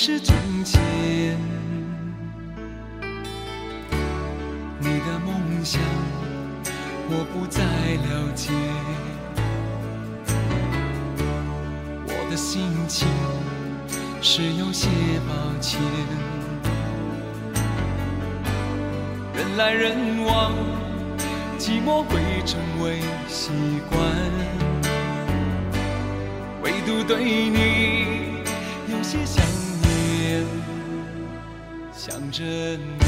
是从前，你的梦想我不再了解，我的心情是有些抱歉。人来人往，寂寞会成为习惯，唯独对你着你。你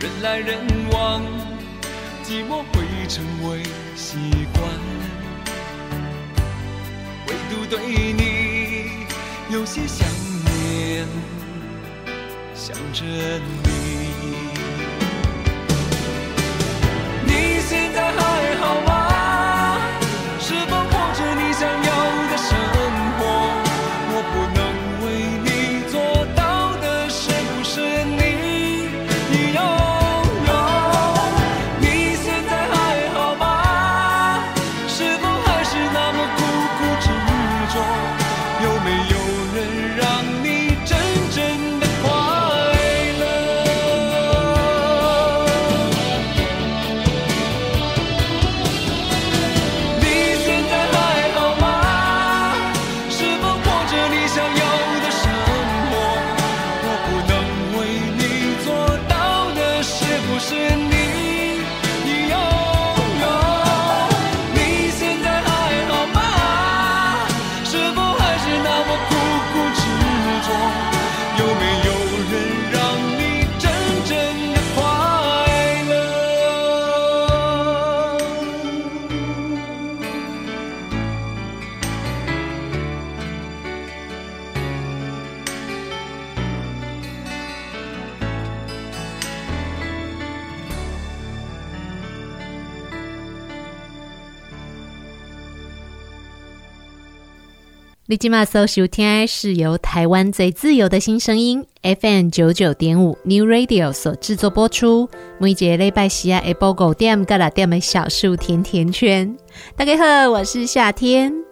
人来人往寂寞会成为习惯。唯独对你有些想念想着你。你今麦搜收听是由台湾最自由的新声音 FM 九九点五 New Radio 所制作播出。每节礼拜四啊，下晡五点到六点的小树甜甜圈。大家好，我是夏天。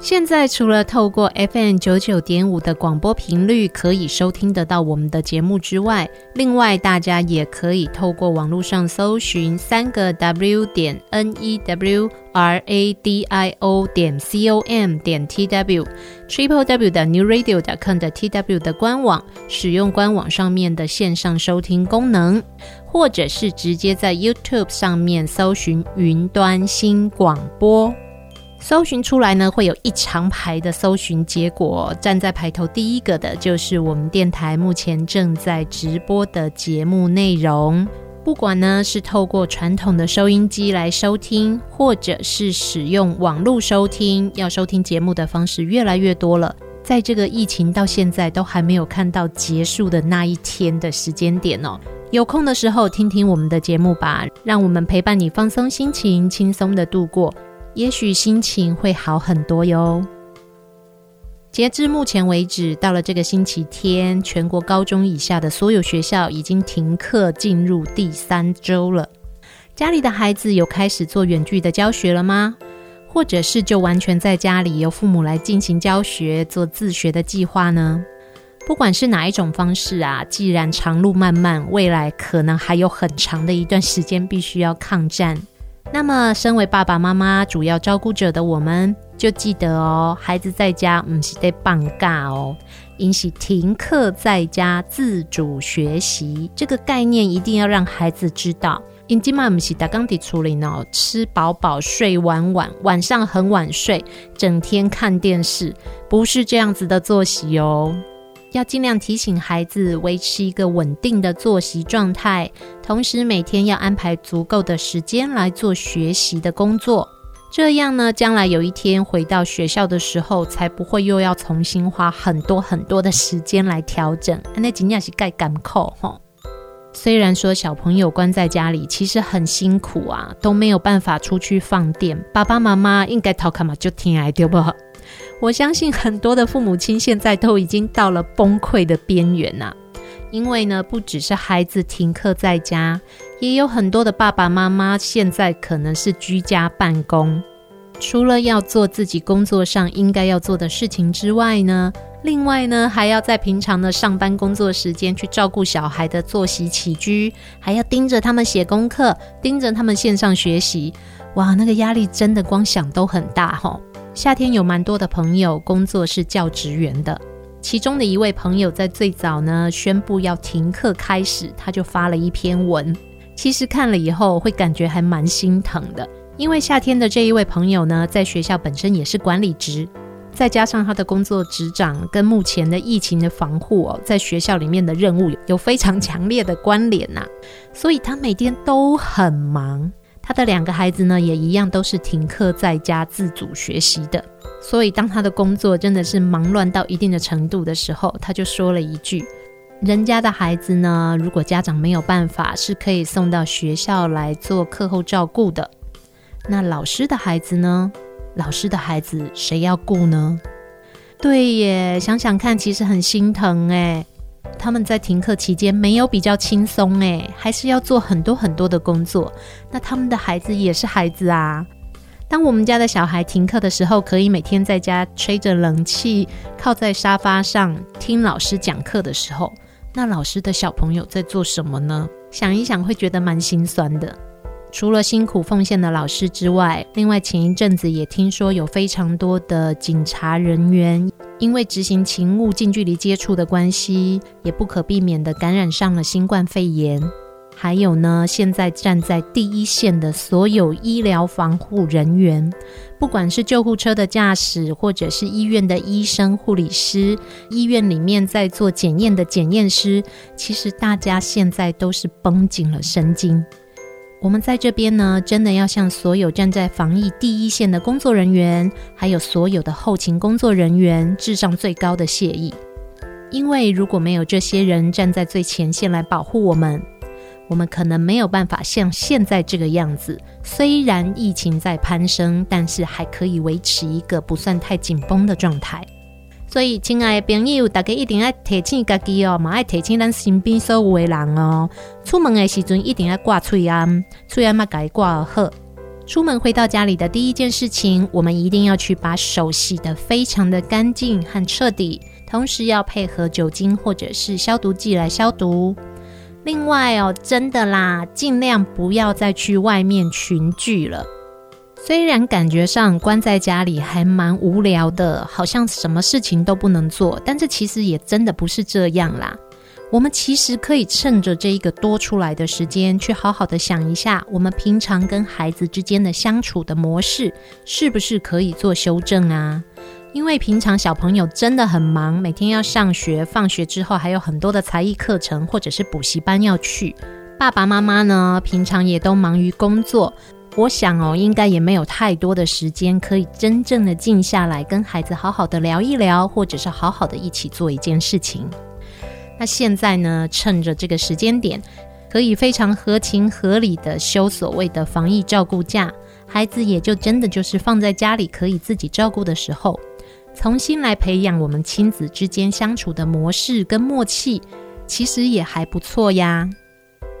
现在除了透过 FM 九九点五的广播频率可以收听得到我们的节目之外，另外大家也可以透过网络上搜寻三个 W 点 N E W R A D I O 点 C O M 点 T W Triple W 的 New Radio 点 com 的 T W 的官网，使用官网上面的线上收听功能，或者是直接在 YouTube 上面搜寻云端新广播。搜寻出来呢，会有一长排的搜寻结果。站在排头第一个的，就是我们电台目前正在直播的节目内容。不管呢是透过传统的收音机来收听，或者是使用网络收听，要收听节目的方式越来越多了。在这个疫情到现在都还没有看到结束的那一天的时间点哦，有空的时候听听我们的节目吧，让我们陪伴你放松心情，轻松的度过。也许心情会好很多哟。截至目前为止，到了这个星期天，全国高中以下的所有学校已经停课进入第三周了。家里的孩子有开始做远距的教学了吗？或者是就完全在家里由父母来进行教学、做自学的计划呢？不管是哪一种方式啊，既然长路漫漫，未来可能还有很长的一段时间必须要抗战。那么，身为爸爸妈妈主要照顾者的我们，就记得哦，孩子在家唔是得放假哦，应是停课在家自主学习这个概念，一定要让孩子知道。因今嘛不是打刚底处理呢，吃饱饱睡晚晚，晚上很晚睡，整天看电视，不是这样子的作息哦。要尽量提醒孩子维持一个稳定的作息状态，同时每天要安排足够的时间来做学习的工作。这样呢，将来有一天回到学校的时候，才不会又要重新花很多很多的时间来调整。那尽量是盖敢扣哈。虽然说小朋友关在家里其实很辛苦啊，都没有办法出去放电，爸爸妈妈应该讨看嘛就听爱对不？我相信很多的父母亲现在都已经到了崩溃的边缘呐，因为呢，不只是孩子停课在家，也有很多的爸爸妈妈现在可能是居家办公，除了要做自己工作上应该要做的事情之外呢，另外呢，还要在平常的上班工作时间去照顾小孩的作息起居，还要盯着他们写功课，盯着他们线上学习，哇，那个压力真的光想都很大吼。夏天有蛮多的朋友工作是教职员的，其中的一位朋友在最早呢宣布要停课开始，他就发了一篇文。其实看了以后会感觉还蛮心疼的，因为夏天的这一位朋友呢，在学校本身也是管理职，再加上他的工作职掌跟目前的疫情的防护哦，在学校里面的任务有非常强烈的关联呐，所以他每天都很忙。他的两个孩子呢，也一样都是停课在家自主学习的。所以，当他的工作真的是忙乱到一定的程度的时候，他就说了一句：“人家的孩子呢，如果家长没有办法，是可以送到学校来做课后照顾的。那老师的孩子呢？老师的孩子谁要顾呢？”对耶，想想看，其实很心疼诶。他们在停课期间没有比较轻松诶，还是要做很多很多的工作。那他们的孩子也是孩子啊。当我们家的小孩停课的时候，可以每天在家吹着冷气，靠在沙发上听老师讲课的时候，那老师的小朋友在做什么呢？想一想会觉得蛮心酸的。除了辛苦奉献的老师之外，另外前一阵子也听说有非常多的警察人员，因为执行勤务近距离接触的关系，也不可避免的感染上了新冠肺炎。还有呢，现在站在第一线的所有医疗防护人员，不管是救护车的驾驶，或者是医院的医生、护理师，医院里面在做检验的检验师，其实大家现在都是绷紧了神经。我们在这边呢，真的要向所有站在防疫第一线的工作人员，还有所有的后勤工作人员，致上最高的谢意。因为如果没有这些人站在最前线来保护我们，我们可能没有办法像现在这个样子。虽然疫情在攀升，但是还可以维持一个不算太紧绷的状态。所以，亲爱的朋友，大家一定要提醒自己哦，嘛要提醒咱身边所有的人哦。出门的时阵一定要挂嘴安，嘴安嘛该挂好。出门回到家里的第一件事情，我们一定要去把手洗得非常的干净和彻底，同时要配合酒精或者是消毒剂来消毒。另外哦，真的啦，尽量不要再去外面群聚了。虽然感觉上关在家里还蛮无聊的，好像什么事情都不能做，但是其实也真的不是这样啦。我们其实可以趁着这一个多出来的时间，去好好的想一下，我们平常跟孩子之间的相处的模式，是不是可以做修正啊？因为平常小朋友真的很忙，每天要上学，放学之后还有很多的才艺课程或者是补习班要去。爸爸妈妈呢，平常也都忙于工作。我想哦，应该也没有太多的时间可以真正的静下来跟孩子好好的聊一聊，或者是好好的一起做一件事情。那现在呢，趁着这个时间点，可以非常合情合理的休所谓的防疫照顾假，孩子也就真的就是放在家里可以自己照顾的时候，重新来培养我们亲子之间相处的模式跟默契，其实也还不错呀。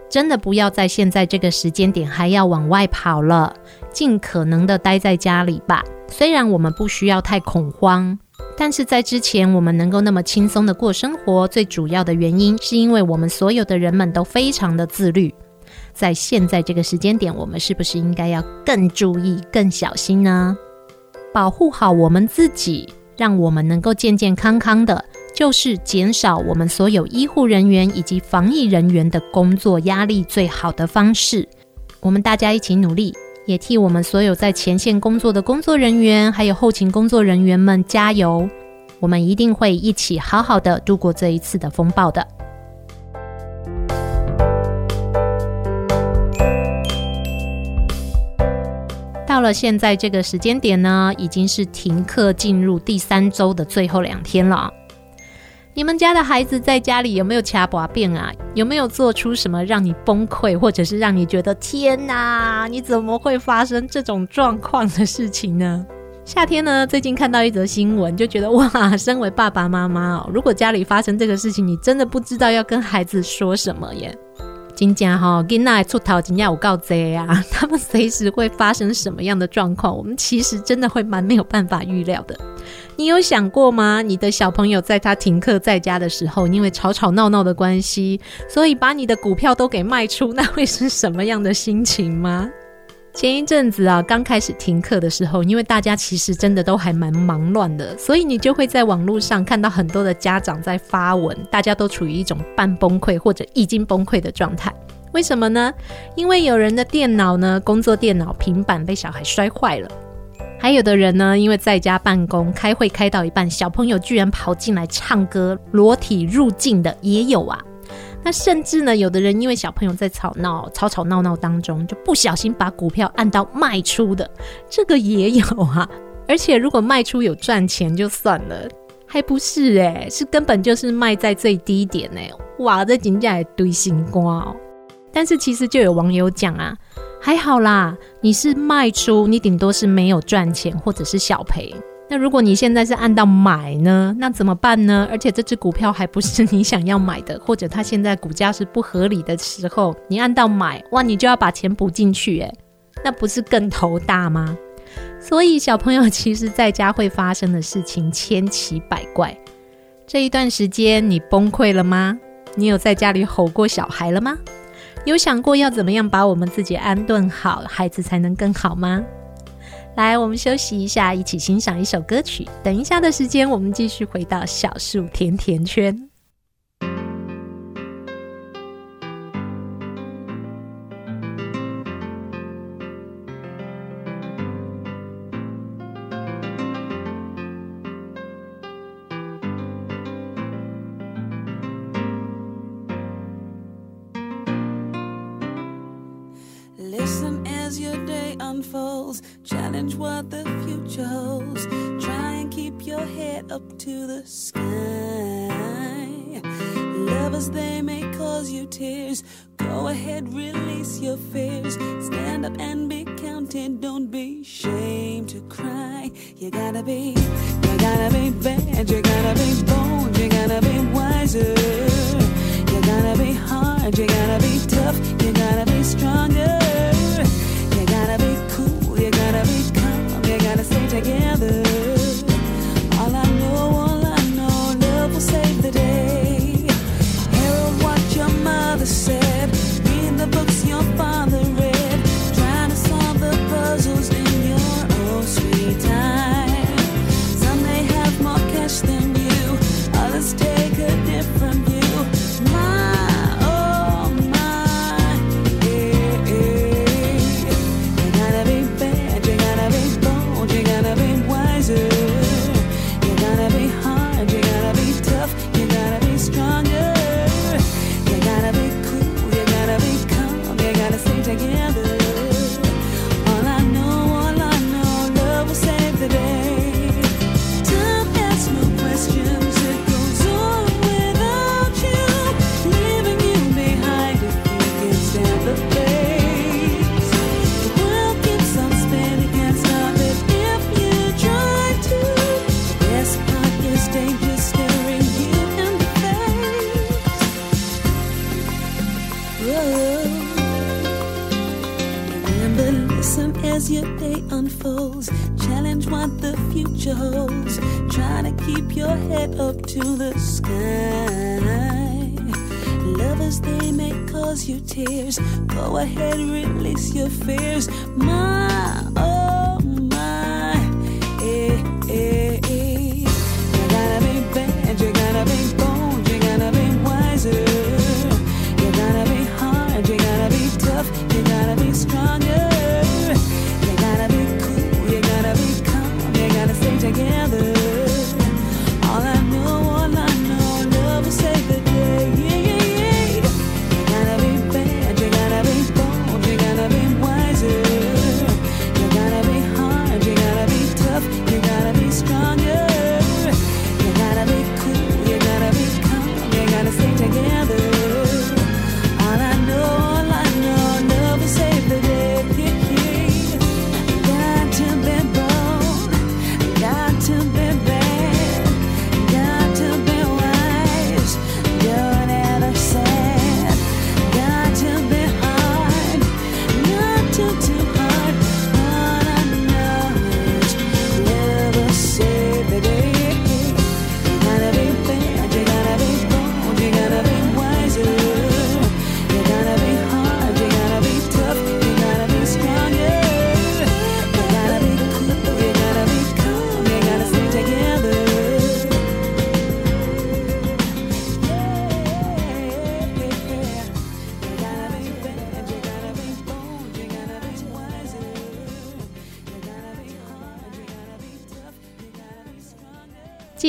真的不要在现在这个时间点还要往外跑了，尽可能的待在家里吧。虽然我们不需要太恐慌，但是在之前我们能够那么轻松的过生活，最主要的原因是因为我们所有的人们都非常的自律。在现在这个时间点，我们是不是应该要更注意、更小心呢？保护好我们自己，让我们能够健健康康的。就是减少我们所有医护人员以及防疫人员的工作压力最好的方式。我们大家一起努力，也替我们所有在前线工作的工作人员，还有后勤工作人员们加油！我们一定会一起好好的度过这一次的风暴的。到了现在这个时间点呢，已经是停课进入第三周的最后两天了。你们家的孩子在家里有没有掐把柄啊？有没有做出什么让你崩溃，或者是让你觉得天哪，你怎么会发生这种状况的事情呢？夏天呢，最近看到一则新闻，就觉得哇，身为爸爸妈妈哦，如果家里发生这个事情，你真的不知道要跟孩子说什么耶。真正哈，囡仔出头真正有够多啊！他们随时会发生什么样的状况，我们其实真的会蛮没有办法预料的。你有想过吗？你的小朋友在他停课在家的时候，因为吵吵闹闹的关系，所以把你的股票都给卖出，那会是什么样的心情吗？前一阵子啊，刚开始停课的时候，因为大家其实真的都还蛮忙乱的，所以你就会在网络上看到很多的家长在发文，大家都处于一种半崩溃或者已经崩溃的状态。为什么呢？因为有人的电脑呢，工作电脑、平板被小孩摔坏了；还有的人呢，因为在家办公，开会开到一半，小朋友居然跑进来唱歌，裸体入境的也有啊。那甚至呢，有的人因为小朋友在吵闹、吵吵闹闹当中，就不小心把股票按到卖出的，这个也有啊。而且如果卖出有赚钱就算了，还不是诶、是根本就是卖在最低点诶、哇，这真的堆心肝哦。但是其实就有网友讲啊，还好啦，你是卖出，你顶多是没有赚钱或者是小赔。那如果你现在是按到买呢，那怎么办呢？而且这只股票还不是你想要买的，或者它现在股价是不合理的时候，你按到买，哇，你就要把钱补进去，诶，那不是更头大吗？所以小朋友其实在家会发生的事情千奇百怪。这一段时间你崩溃了吗？你有在家里吼过小孩了吗？有想过要怎么样把我们自己安顿好，孩子才能更好吗？来，我们休息一下，一起欣赏一首歌曲。等一下的时间，我们继续回到小树甜甜圈。sky. Lovers, they may cause you tears. Go ahead, release your fears. Stand up and be counted. Don't be ashamed to cry. You gotta be, you gotta be bad. You gotta be bold.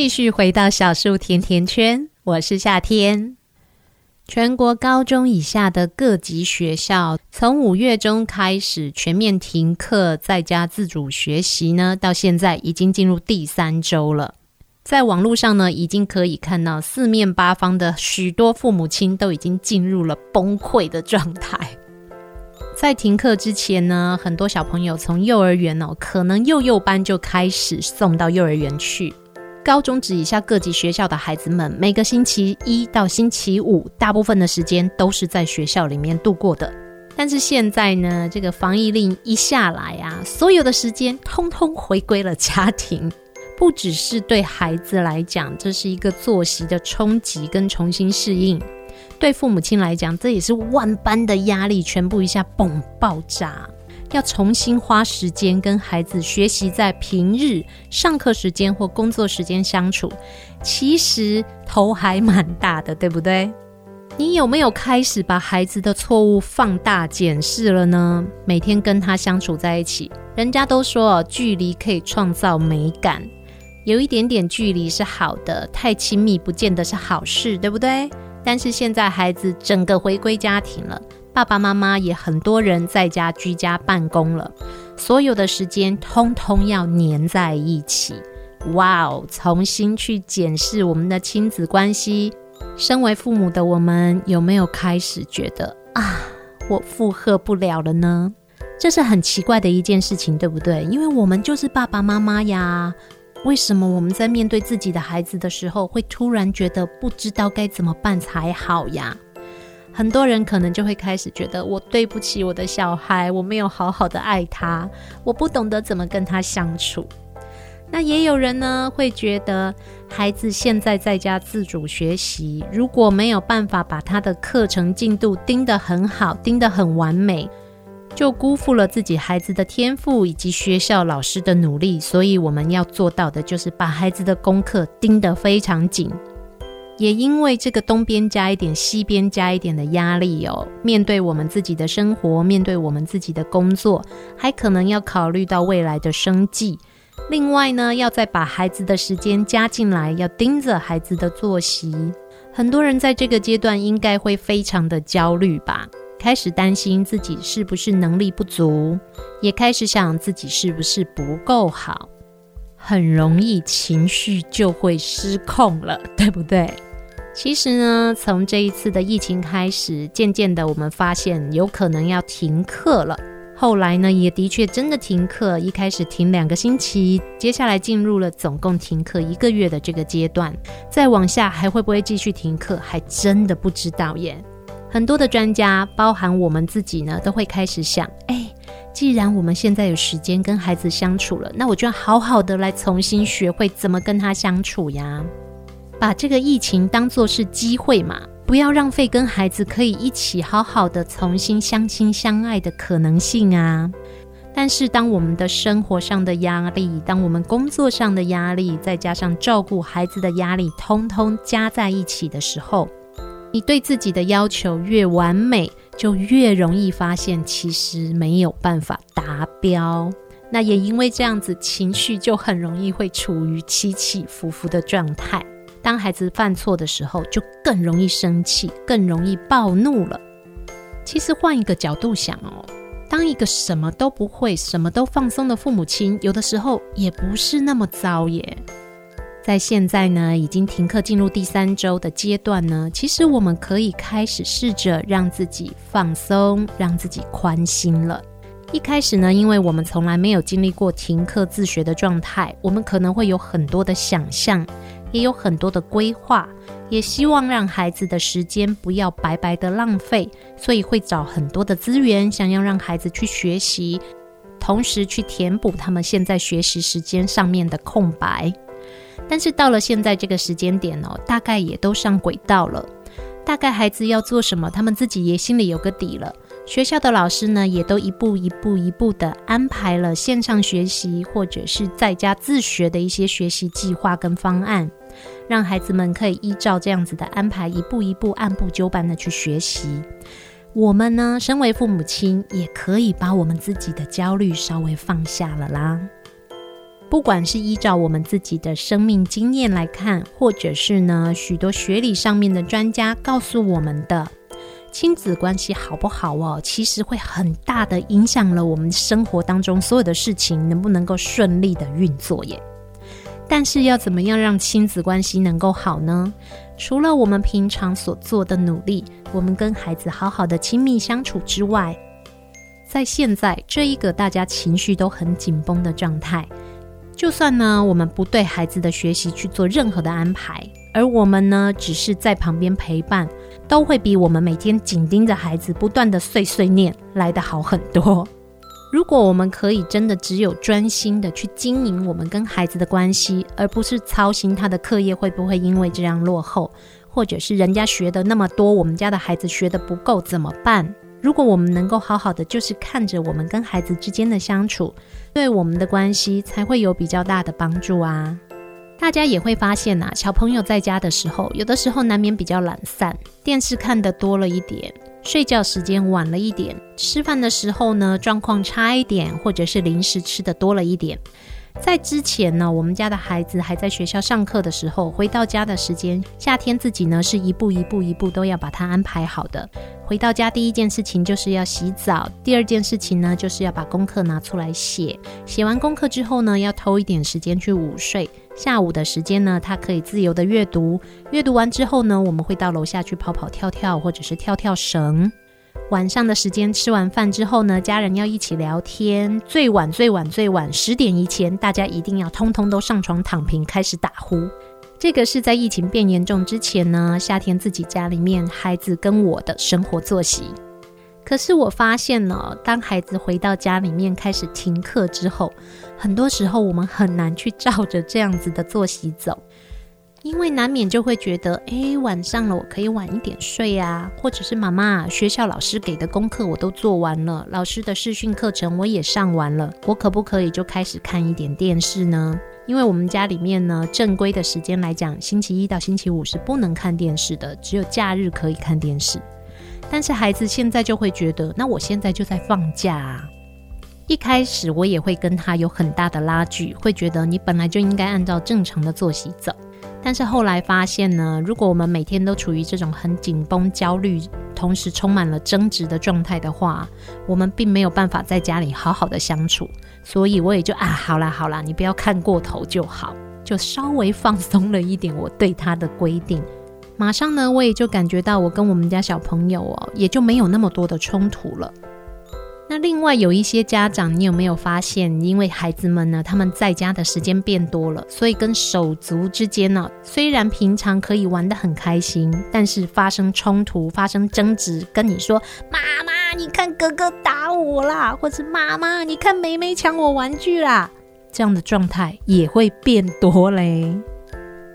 继续回到小树甜甜圈，我是夏天。全国高中以下的各级学校，从五月中开始全面停课，在家自主学习呢，到现在已经进入第三周了。在网络上呢，已经可以看到四面八方的许多父母亲都已经进入了崩溃的状态。在停课之前呢，很多小朋友从幼儿园哦，可能幼幼班就开始送到幼儿园去。高中职以下各级学校的孩子们，每个星期一到星期五，大部分的时间都是在学校里面度过的。但是现在呢，这个防疫令一下来啊，所有的时间通通回归了家庭。不只是对孩子来讲，这是一个作息的冲击跟重新适应；对父母亲来讲，这也是万般的压力，全部一下嘣爆炸，要重新花时间跟孩子学习，在平日上课时间或工作时间相处，其实头还蛮大的，对不对？你有没有开始把孩子的错误放大检视了呢？每天跟他相处在一起，人家都说距离可以创造美感。有一点点距离是好的，太亲密不见得是好事，对不对？但是现在孩子整个回归家庭了，爸爸妈妈也很多人在家居家办公了，所有的时间通通要黏在一起。哇哦，重新去检视我们的亲子关系，身为父母的我们，有没有开始觉得啊，我负荷不了了呢？这是很奇怪的一件事情，对不对？因为我们就是爸爸妈妈呀。为什么我们在面对自己的孩子的时候，会突然觉得不知道该怎么办才好呀？很多人可能就会开始觉得，我对不起我的小孩，我没有好好的爱他，我不懂得怎么跟他相处。那也有人呢，会觉得孩子现在在家自主学习，如果没有办法把他的课程进度盯得很好，盯得很完美。就辜负了自己孩子的天赋以及学校老师的努力，所以我们要做到的就是把孩子的功课盯得非常紧。也因为这个东边加一点，西边加一点的压力哦，面对我们自己的生活，面对我们自己的工作，还可能要考虑到未来的生计。另外呢，要再把孩子的时间加进来，要盯着孩子的作息。很多人在这个阶段应该会非常的焦虑吧。开始担心自己是不是能力不足，也开始想自己是不是不够好，很容易情绪就会失控了，对不对？其实呢，从这一次的疫情开始，渐渐的我们发现有可能要停课了。后来呢，也的确真的停课，一开始停两个星期，接下来进入了总共停课一个月的这个阶段。再往下还会不会继续停课，还真的不知道耶。很多的专家，包含我们自己呢，都会开始想：哎，既然我们现在有时间跟孩子相处了，那我就要好好的来重新学会怎么跟他相处呀。把这个疫情当作是机会嘛，不要浪费跟孩子可以一起好好的重新相亲相爱的可能性啊。但是，当我们的生活上的压力，当我们工作上的压力，再加上照顾孩子的压力，通通加在一起的时候，你对自己的要求越完美，就越容易发现其实没有办法达标。那也因为这样子，情绪就很容易会处于起起伏伏的状态。当孩子犯错的时候，就更容易生气，更容易暴怒了。其实换一个角度想哦，当一个什么都不会、什么都放松的父母亲，有的时候也不是那么糟耶。在现在呢，已经停课进入第三周的阶段呢，其实我们可以开始试着让自己放松，让自己宽心了。一开始呢，因为我们从来没有经历过停课自学的状态，我们可能会有很多的想象，也有很多的规划，也希望让孩子的时间不要白白的浪费，所以会找很多的资源，想要让孩子去学习，同时去填补他们现在学习时间上面的空白。但是到了现在这个时间点哦，大概也都上轨道了。大概孩子要做什么，他们自己也心里有个底了。学校的老师呢，也都一步一步一步的安排了线上学习或者是在家自学的一些学习计划跟方案，让孩子们可以依照这样子的安排，一步一步按部就班的去学习。我们呢，身为父母亲，也可以把我们自己的焦虑稍微放下了啦。不管是依照我们自己的生命经验来看，或者是呢，许多学理上面的专家告诉我们的，亲子关系好不好哦，其实会很大的影响了我们生活当中所有的事情能不能够顺利的运作耶。但是要怎么样让亲子关系能够好呢？除了我们平常所做的努力，我们跟孩子好好的亲密相处之外，在现在这一个大家情绪都很紧绷的状态。就算呢，我们不对孩子的学习去做任何的安排，而我们呢，只是在旁边陪伴，都会比我们每天紧盯着孩子不断的碎碎念来得好很多。如果我们可以真的只有专心的去经营我们跟孩子的关系，而不是操心他的课业会不会因为这样落后，或者是人家学的那么多，我们家的孩子学的不够怎么办？如果我们能够好好的，就是看着我们跟孩子之间的相处，对我们的关系才会有比较大的帮助啊。大家也会发现呐，小朋友在家的时候，有的时候难免比较懒散，电视看的多了一点，睡觉时间晚了一点，吃饭的时候呢，状况差一点，或者是零食吃的多了一点。在之前呢，我们家的孩子还在学校上课的时候，回到家的时间，夏天自己呢是一步一步一步都要把它安排好的。回到家第一件事情就是要洗澡，第二件事情呢就是要把功课拿出来写。写完功课之后呢，要偷一点时间去午睡。下午的时间呢，他可以自由的阅读。阅读完之后呢，我们会到楼下去跑跑跳跳，或者是跳跳绳。晚上的时间吃完饭之后呢，家人要一起聊天。最晚最晚最晚十点以前，大家一定要通通都上床躺平，开始打呼。这个是在疫情变严重之前呢，夏天自己家里面孩子跟我的生活作息。可是我发现呢，当孩子回到家里面开始停课之后，很多时候我们很难去照着这样子的作息走，因为难免就会觉得，诶，晚上了我可以晚一点睡啊，或者是妈妈，学校老师给的功课我都做完了，老师的视讯课程我也上完了，我可不可以就开始看一点电视呢？因为我们家里面呢，正规的时间来讲，星期一到星期五是不能看电视的，只有假日可以看电视。但是孩子现在就会觉得，那我现在就在放假啊。一开始我也会跟他有很大的拉锯，会觉得你本来就应该按照正常的作息走。但是后来发现呢，如果我们每天都处于这种很紧绷、焦虑，同时充满了争执的状态的话，我们并没有办法在家里好好的相处。所以我也就啊，好啦好啦，你不要看过头就好，就稍微放松了一点我对他的规定。马上呢，我也就感觉到我跟我们家小朋友哦，也就没有那么多的冲突了。那另外有一些家长，你有没有发现，因为孩子们呢，他们在家的时间变多了，所以跟手足之间呢，虽然平常可以玩得很开心，但是发生冲突、发生争执，跟你说：“妈妈，你看哥哥打我啦，或是妈妈，你看妹妹抢我玩具啦”，这样的状态也会变多嘞。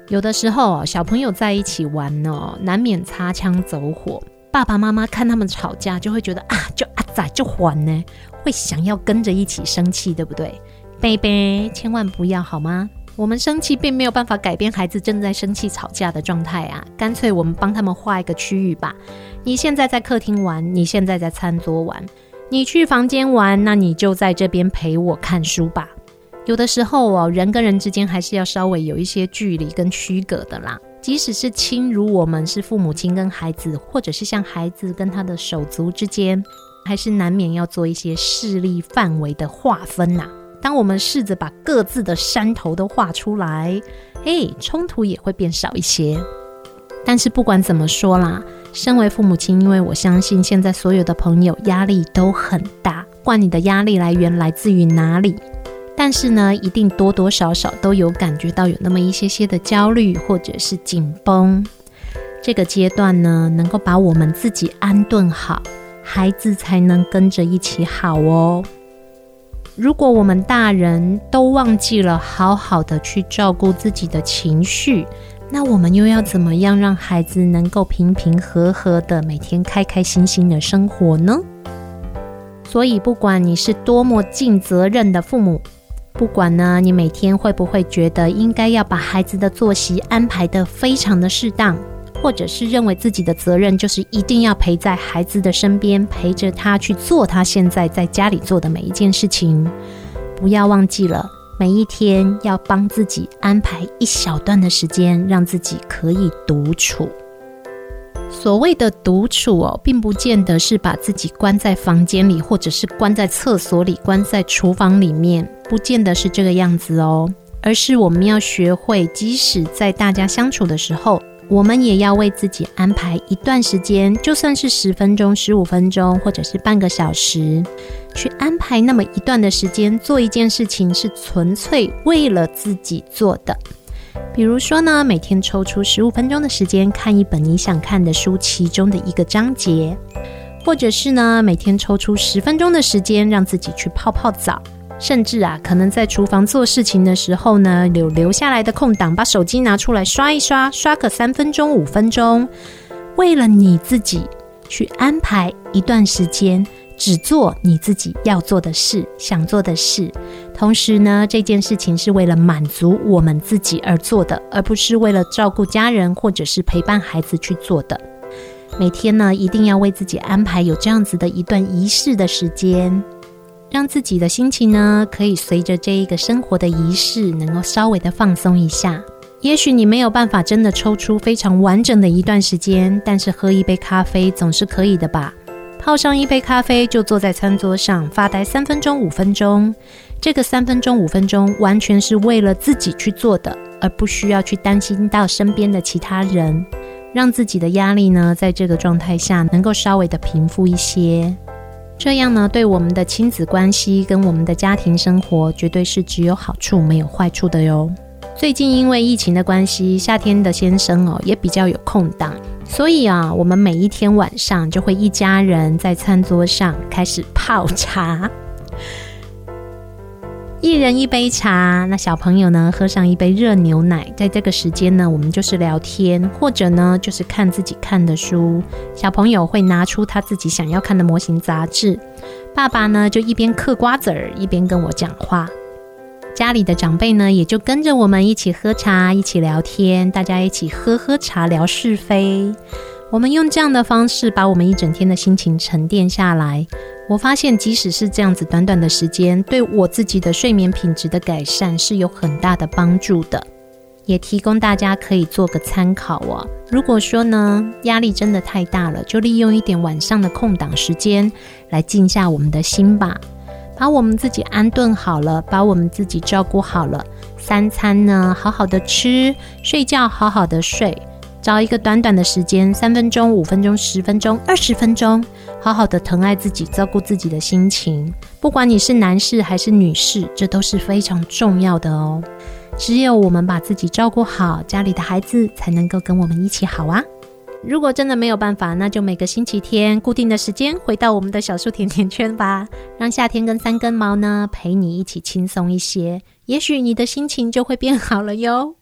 有的时候，小朋友在一起玩呢，难免擦枪走火。爸爸妈妈看他们吵架，就会觉得啊，就咋就还呢？会想要跟着一起生气，对不对？baby，千万不要好吗？我们生气并没有办法改变孩子正在生气吵架的状态啊。干脆我们帮他们画一个区域吧。你现在在客厅玩，你现在在餐桌玩，你去房间玩，那你就在这边陪我看书吧。有的时候哦，人跟人之间还是要稍微有一些距离跟区隔的啦。即使是亲如我们是父母亲跟孩子，或者是像孩子跟他的手足之间，还是难免要做一些势力范围的划分呐。当我们试着把各自的山头都画出来，嘿，冲突也会变少一些。但是不管怎么说啦，身为父母亲，因为我相信现在所有的朋友压力都很大，管你的压力来源来自于哪里。但是呢，一定多多少少都有感觉到有那么一些些的焦虑或者是紧绷。这个阶段呢，能够把我们自己安顿好，孩子才能跟着一起好哦。如果我们大人都忘记了好好的去照顾自己的情绪，那我们又要怎么样让孩子能够平平和和的每天开开心心的生活呢？所以，不管你是多么尽责任的父母，不管呢，你每天会不会觉得应该要把孩子的作息安排得非常的适当，或者是认为自己的责任就是一定要陪在孩子的身边，陪着他去做他现在在家里做的每一件事情，不要忘记了，每一天要帮自己安排一小段的时间，让自己可以独处。所谓的独处哦，并不见得是把自己关在房间里，或者是关在厕所里、关在厨房里面，不见得是这个样子哦。而是我们要学会，即使在大家相处的时候，我们也要为自己安排一段时间，就算是十分钟、十五分钟，或者是半个小时，去安排那么一段的时间，做一件事情，是纯粹为了自己做的。比如说呢，每天抽出十五分钟的时间看一本你想看的书，其中的一个章节，或者是呢，每天抽出十分钟的时间让自己去泡泡澡，甚至啊，可能在厨房做事情的时候呢，有留下来的空档，把手机拿出来刷一刷，刷个三分钟、五分钟，为了你自己去安排一段时间。只做你自己要做的事，想做的事。同时呢，这件事情是为了满足我们自己而做的，而不是为了照顾家人或者是陪伴孩子去做的。每天呢，一定要为自己安排有这样子的一段仪式的时间，让自己的心情呢，可以随着这一个生活的仪式，能够稍微的放松一下。也许你没有办法真的抽出非常完整的一段时间，但是喝一杯咖啡总是可以的吧。泡上一杯咖啡，就坐在餐桌上发呆三分钟、五分钟。这个三分钟、五分钟完全是为了自己去做的，而不需要去担心到身边的其他人，让自己的压力呢，在这个状态下能够稍微的平复一些。这样呢，对我们的亲子关系跟我们的家庭生活，绝对是只有好处没有坏处的哟。最近因为疫情的关系，夏天的先生哦也比较有空档，所以啊，我们每一天晚上就会一家人在餐桌上开始泡茶。一人一杯茶，那小朋友呢，喝上一杯热牛奶，在这个时间呢，我们就是聊天，或者呢就是看自己看的书。小朋友会拿出他自己想要看的模型杂志，爸爸呢就一边嗑瓜子儿，一边跟我讲话。家里的长辈呢也就跟着我们一起喝茶，一起聊天，大家一起喝喝茶，聊是非。我们用这样的方式，把我们一整天的心情沉淀下来。我发现，即使是这样子短短的时间，对我自己的睡眠品质的改善是有很大的帮助的，也提供大家可以做个参考哦。如果说呢，压力真的太大了，就利用一点晚上的空档时间来静下我们的心吧，把我们自己安顿好了，把我们自己照顾好了，三餐呢好好的吃，睡觉好好的睡。找一个短短的时间，三分钟、五分钟、十分钟、二十分钟，好好的疼爱自己，照顾自己的心情。不管你是男士还是女士，这都是非常重要的哦。只有我们把自己照顾好，家里的孩子才能够跟我们一起好啊。如果真的没有办法，那就每个星期天固定的时间，回到我们的小树甜甜圈吧，让夏天跟三根毛呢陪你一起轻松一些，也许你的心情就会变好了哟。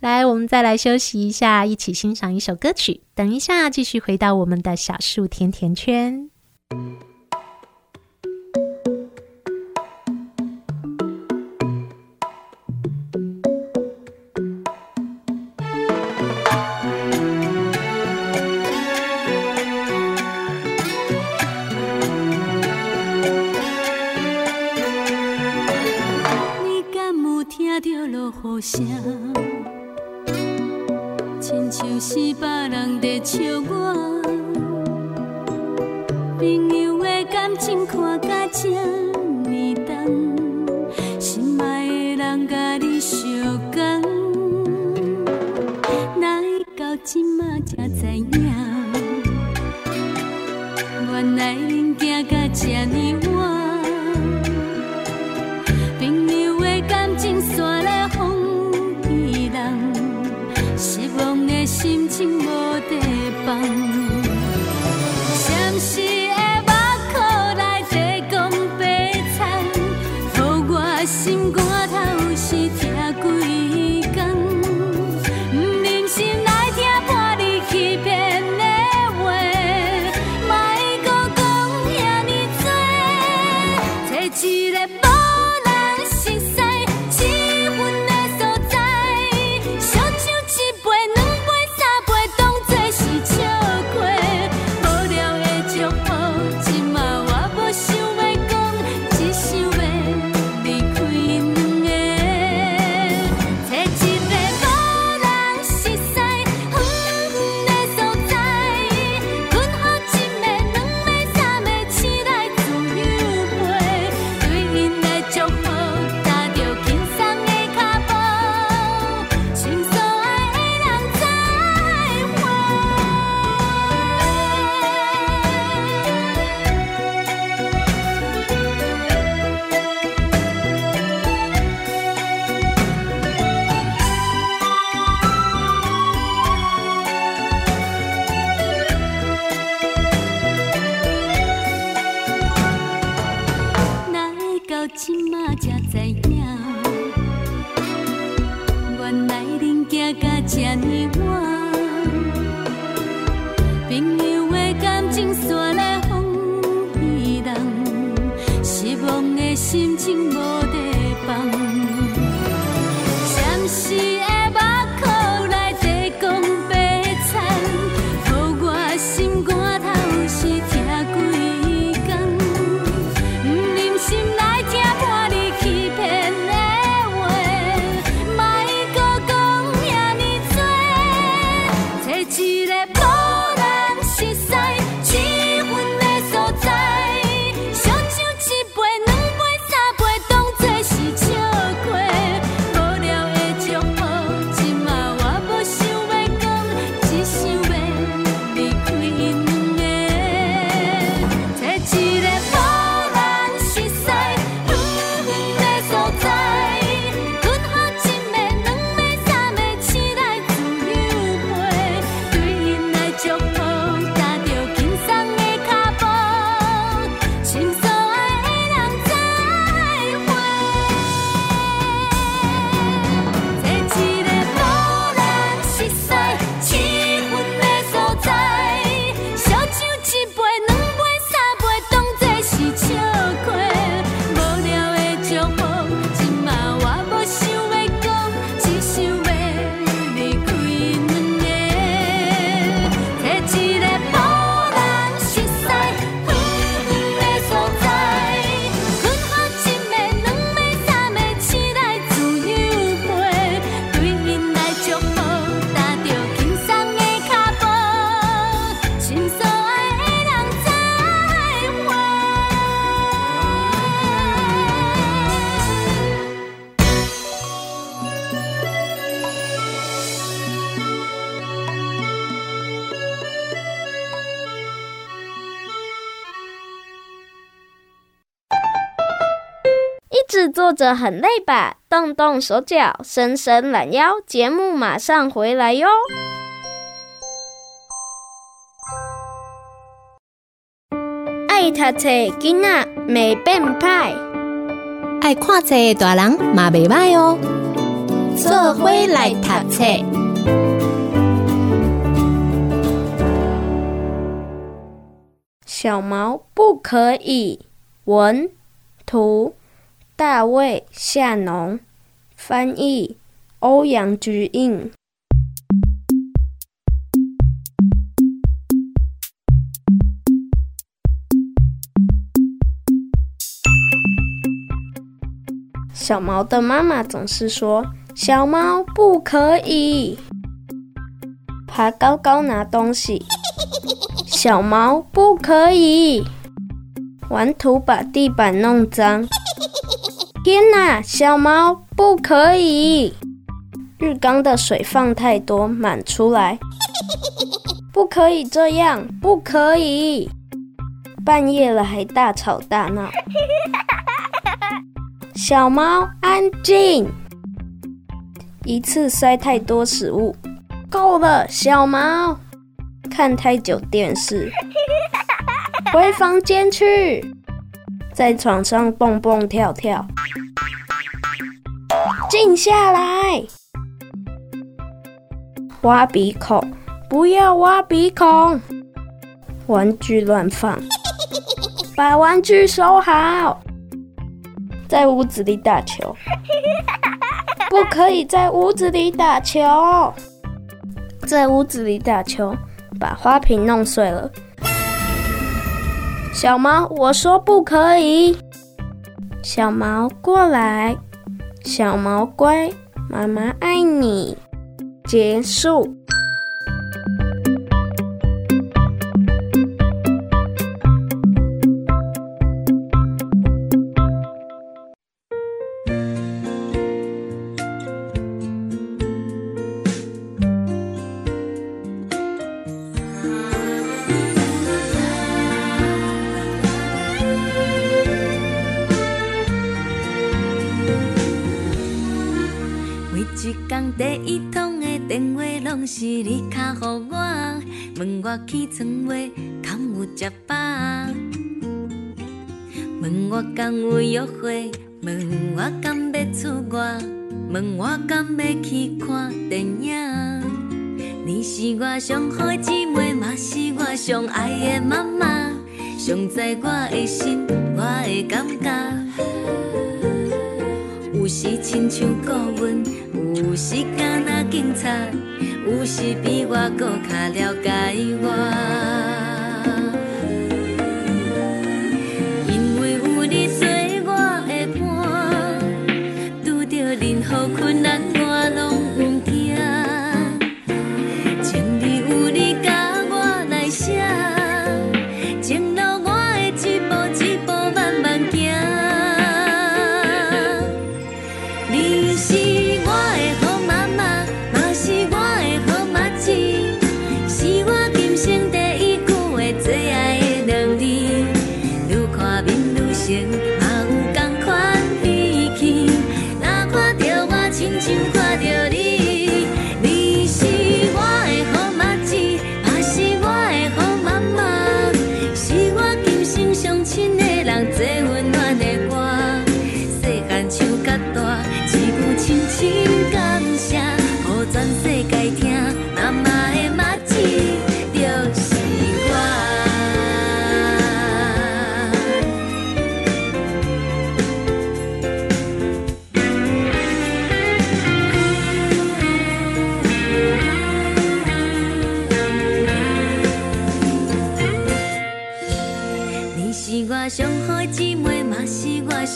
来，我们再来休息一下，一起欣赏一首歌曲。等一下，继续回到我们的小树甜甜圈。你敢有听到落雨声？坐着很累吧？动动手脚，伸伸懒腰，节目马上回来哟。爱读册囡仔没变歹，爱看册大人嘛袂歹哦。做伙来读册。小毛不可以。文图大卫夏农，翻译欧阳菊印。小毛的妈妈总是说：“小猫不可以爬高高拿东西。”小毛不可以玩土把地板弄脏。天哪，小猫不可以！浴缸的水放太多，满出来。不可以这样，不可以！半夜了还大吵大闹。小猫，安静！一次塞太多食物，够了，小猫！看太久电视，回房间去，在床上蹦蹦跳跳，静下来！挖鼻孔，不要挖鼻孔！玩具乱放，把玩具收好。在屋子里打球，不可以在屋子里打球。在屋子里打球，把花瓶弄碎了。小毛，我说不可以。小毛过来，小毛乖，妈妈爱你。结束。起床未，敢有食饱？问我敢有约会，问我敢要出外，问我敢要去看电影。你是我上好姊妹，嘛是我上爱的妈妈，上知我的心，我的感觉。有时亲像顾问。有时敢若警察，有时比我搁较了解我。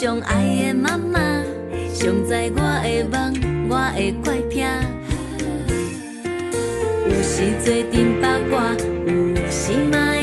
上爱的妈妈，上知我的梦，我的怪癖。有时做阵八卦，有时嘛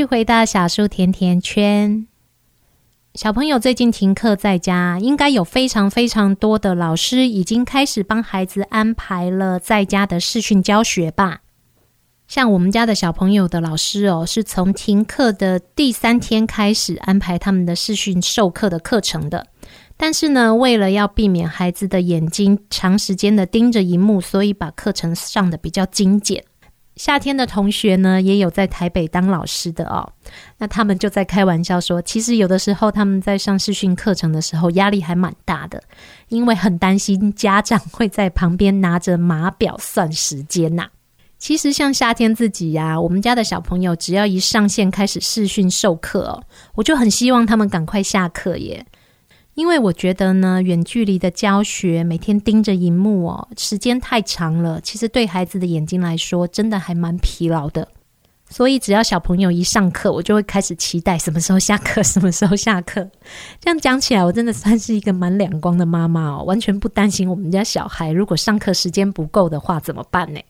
去回到小树甜甜圈。小朋友最近停课在家，应该有非常非常多的老师已经开始帮孩子安排了在家的视讯教学吧。像我们家的小朋友的老师哦，是从停课的第三天开始安排他们的视讯授课的课程的。但是呢，为了要避免孩子的眼睛长时间的盯着荧幕，所以把课程上的比较精简。夏天的同学呢，也有在台北当老师的哦。那他们就在开玩笑说，其实有的时候他们在上视讯课程的时候，压力还蛮大的，因为很担心家长会在旁边拿着码表算时间呐。其实像夏天自己呀，我们家的小朋友只要一上线开始视讯授课哦，我就很希望他们赶快下课耶。因为我觉得呢，远距离的教学，每天盯着荧幕哦，时间太长了，其实对孩子的眼睛来说，真的还蛮疲劳的。所以只要小朋友一上课，我就会开始期待什么时候下课，什么时候下课。这样讲起来，我真的算是一个蛮两光的妈妈哦，完全不担心我们家小孩如果上课时间不够的话怎么办呢？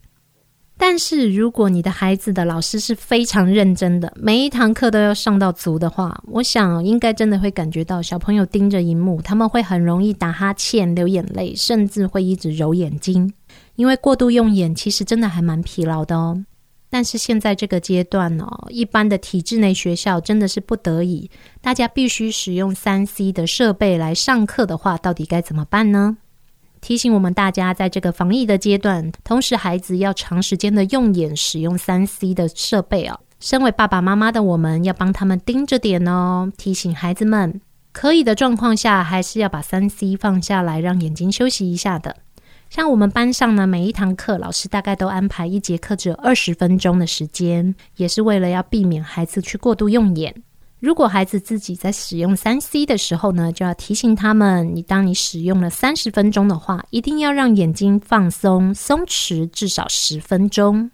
但是，如果你的孩子的老师是非常认真的，每一堂课都要上到足的话，我想应该真的会感觉到小朋友盯着荧幕，他们会很容易打哈欠、流眼泪，甚至会一直揉眼睛，因为过度用眼其实真的还蛮疲劳的哦。但是现在这个阶段哦，一般的体制内学校真的是不得已，大家必须使用三 C 的设备来上课的话，到底该怎么办呢？提醒我们大家，在这个防疫的阶段，同时孩子要长时间的用眼使用三 C 的设备哦。身为爸爸妈妈的我们，要帮他们盯着点哦。提醒孩子们，可以的状况下，还是要把三 C 放下来，让眼睛休息一下的。像我们班上呢，每一堂课老师大概都安排一节课只有二十分钟的时间，也是为了要避免孩子去过度用眼。如果孩子自己在使用三 C 的时候呢，就要提醒他们：你当你使用了三十分钟的话，一定要让眼睛放松、松弛至少十分钟。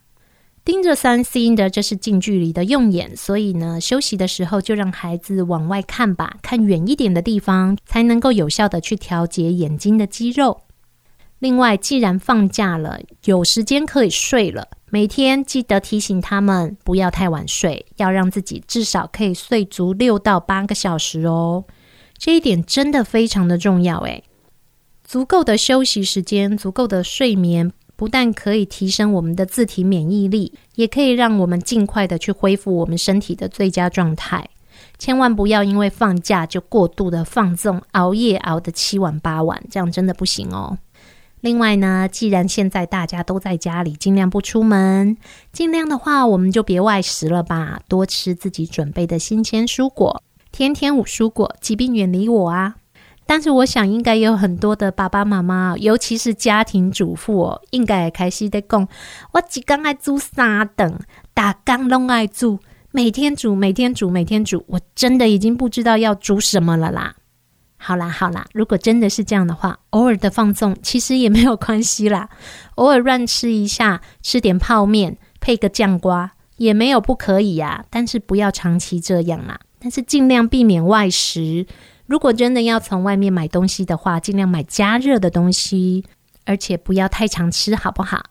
盯着三 C 的，这是近距离的用眼，所以呢，休息的时候就让孩子往外看吧，看远一点的地方，才能够有效的去调节眼睛的肌肉。另外，既然放假了，有时间可以睡了。每天记得提醒他们不要太晚睡，要让自己至少可以睡足六到八个小时哦。这一点真的非常的重要诶。足够的休息时间，足够的睡眠，不但可以提升我们的自体免疫力，也可以让我们尽快的去恢复我们身体的最佳状态。千万不要因为放假就过度的放纵，熬夜熬得七晚八晚，这样真的不行哦。另外呢，既然现在大家都在家里，尽量不出门，尽量的话，我们就别外食了吧，多吃自己准备的新鲜蔬果，天天五蔬果，疾病远离我啊！但是我想，应该有很多的爸爸妈妈，尤其是家庭主妇哦，应该也开始在讲，我一刚爱煮三等，大缸拢爱煮，每天煮，每天煮，每天煮，我真的已经不知道要煮什么了啦。好啦好啦，如果真的是这样的话，偶尔的放纵其实也没有关系啦。偶尔乱吃一下，吃点泡面配个酱瓜也没有不可以呀。但是不要长期这样啦。但是尽量避免外食。如果真的要从外面买东西的话，尽量买加热的东西，而且不要太常吃，好不好？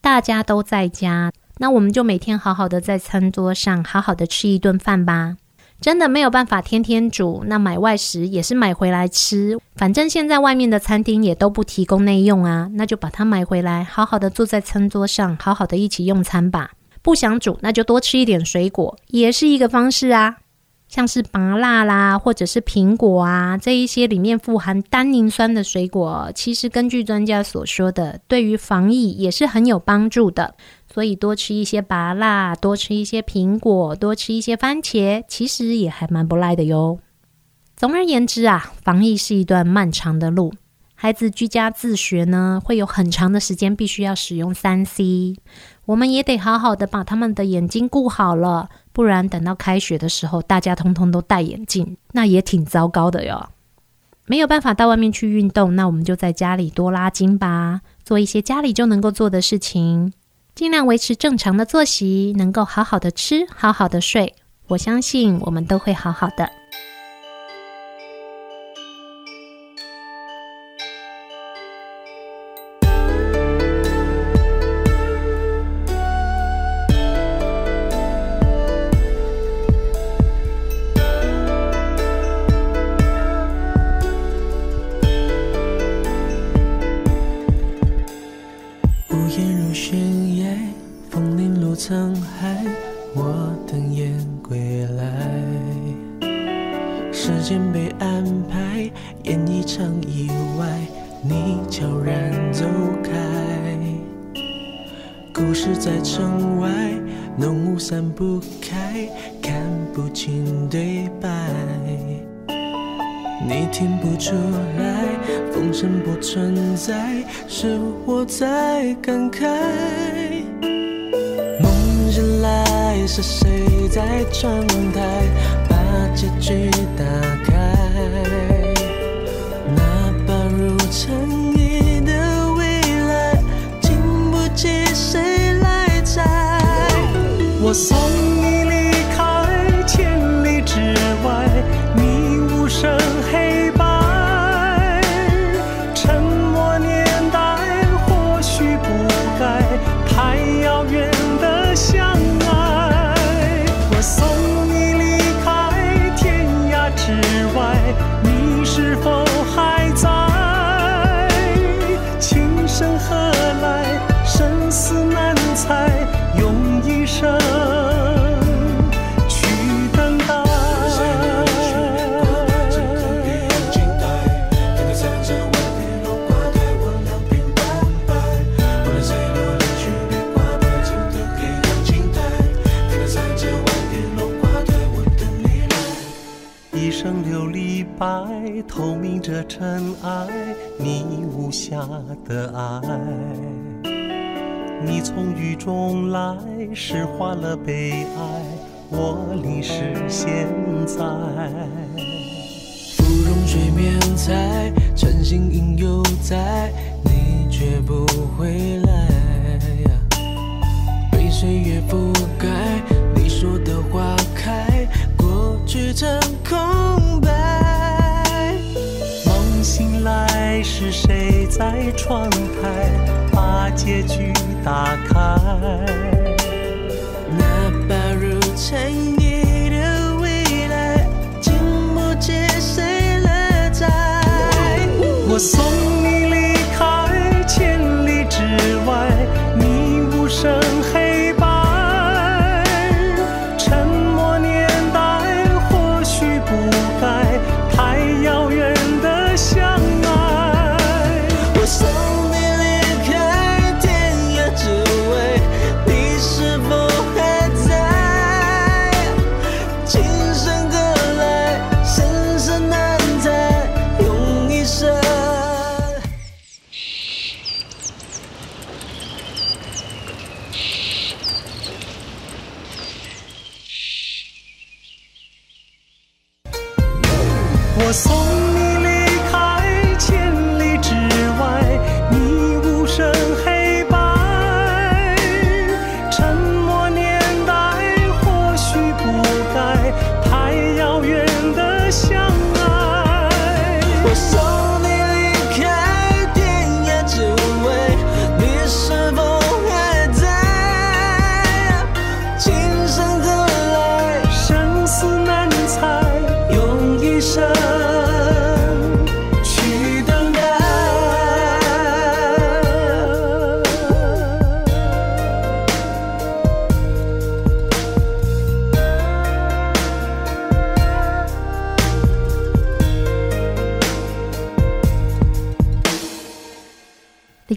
大家都在家，那我们就每天好好的在餐桌上好好的吃一顿饭吧。真的没有办法天天煮，那买外食也是买回来吃。反正现在外面的餐厅也都不提供内用啊，那就把它买回来，好好的坐在餐桌上，好好的一起用餐吧。不想煮，那就多吃一点水果，也是一个方式啊。像是芭辣啦，或者是苹果啊，这一些里面富含单宁酸的水果，其实根据专家所说的，对于防疫也是很有帮助的。所以多吃一些芭辣，多吃一些苹果，多吃一些番茄，其实也还蛮不赖的哟。总而言之啊，防疫是一段漫长的路，孩子居家自学呢，会有很长的时间必须要使用三 C，我们也得好好的把他们的眼睛顾好了，不然等到开学的时候，大家通通都戴眼镜，那也挺糟糕的哟。没有办法到外面去运动，那我们就在家里多拉筋吧，做一些家里就能够做的事情，尽量维持正常的作息，能够好好的吃，好好的睡。我相信我们都会好好的。故事在城外，浓雾散不开，看不清对白。你听不出来，风声不存在，是我在感慨。梦醒来，是谁在窗台把结局打？我的爱。你从雨中来，释怀了悲哀，我淋湿现在。芙蓉水面采，晨星影犹在，你却不回来。那把如尘埃的未来，经不起谁来摘。我送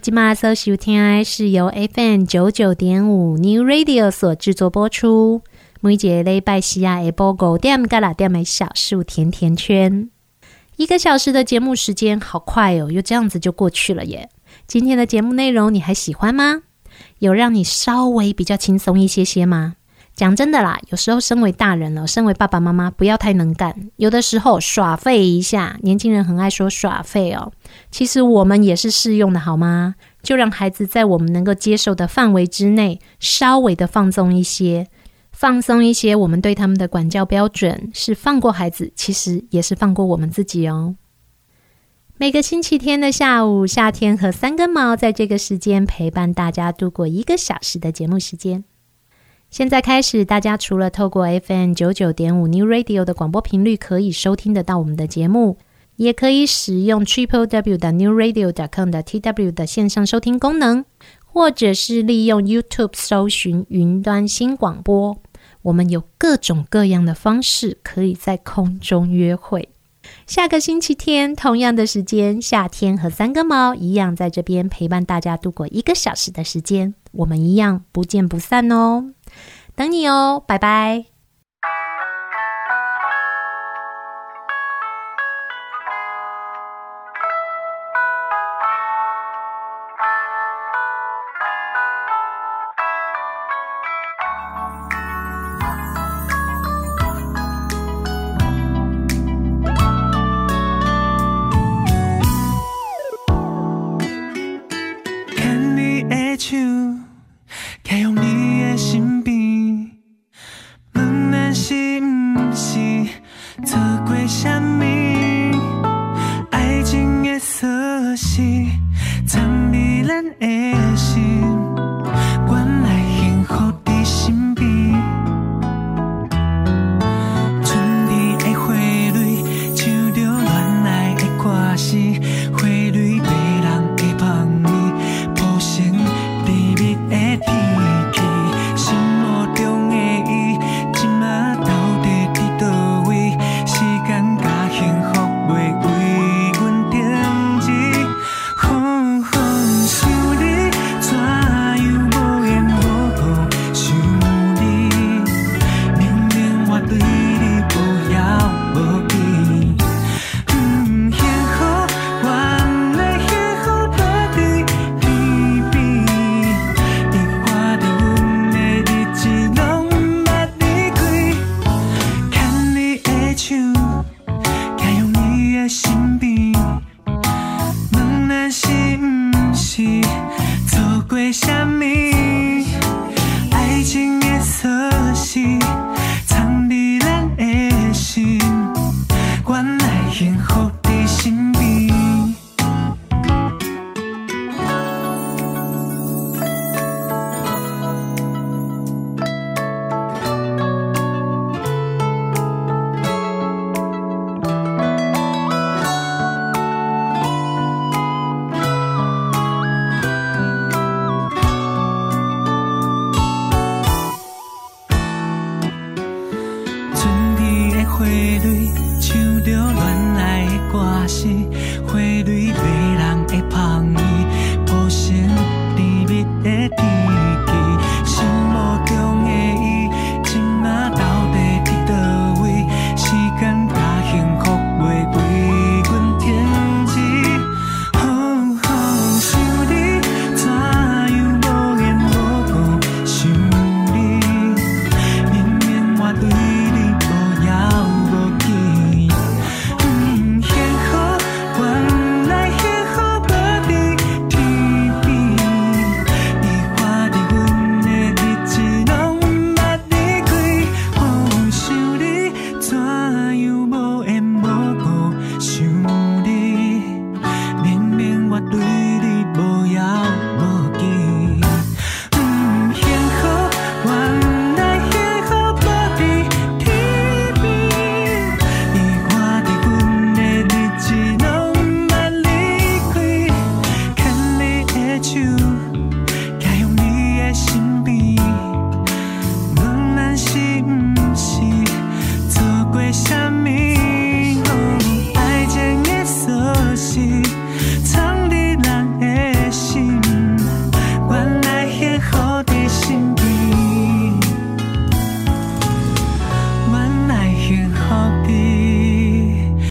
今麦所收听的是由 FM 九九点五 New Radio 所制作播出。每节礼拜四啊，下晡五点到六点的小树甜甜圈。一个小时的节目时间好快哦，又这样子就过去了耶。今天的节目内容你还喜欢吗？有让你稍微比较轻松一些些吗？讲真的啦，有时候身为大人了，身为爸爸妈妈，不要太能干。有的时候耍废一下，年轻人很爱说耍废哦。其实我们也是适用的，好吗？就让孩子在我们能够接受的范围之内，稍微的放纵一些，放松一些。我们对他们的管教标准是放过孩子，其实也是放过我们自己哦。每个星期天的下午，夏天和三根毛在这个时间陪伴大家度过一个小时的节目时间。现在开始，大家除了透过 FM 九九点五 New Radio 的广播频率可以收听得到我们的节目，也可以使用 Triple W 的 New Radio 点 com 的 TW 的线上收听功能，或者是利用 YouTube 搜寻云端新广播。我们有各种各样的方式可以在空中约会。下个星期天同样的时间，夏天和三根猫一样在这边陪伴大家度过一个小时的时间，我们一样不见不散哦。等你哦，拜拜。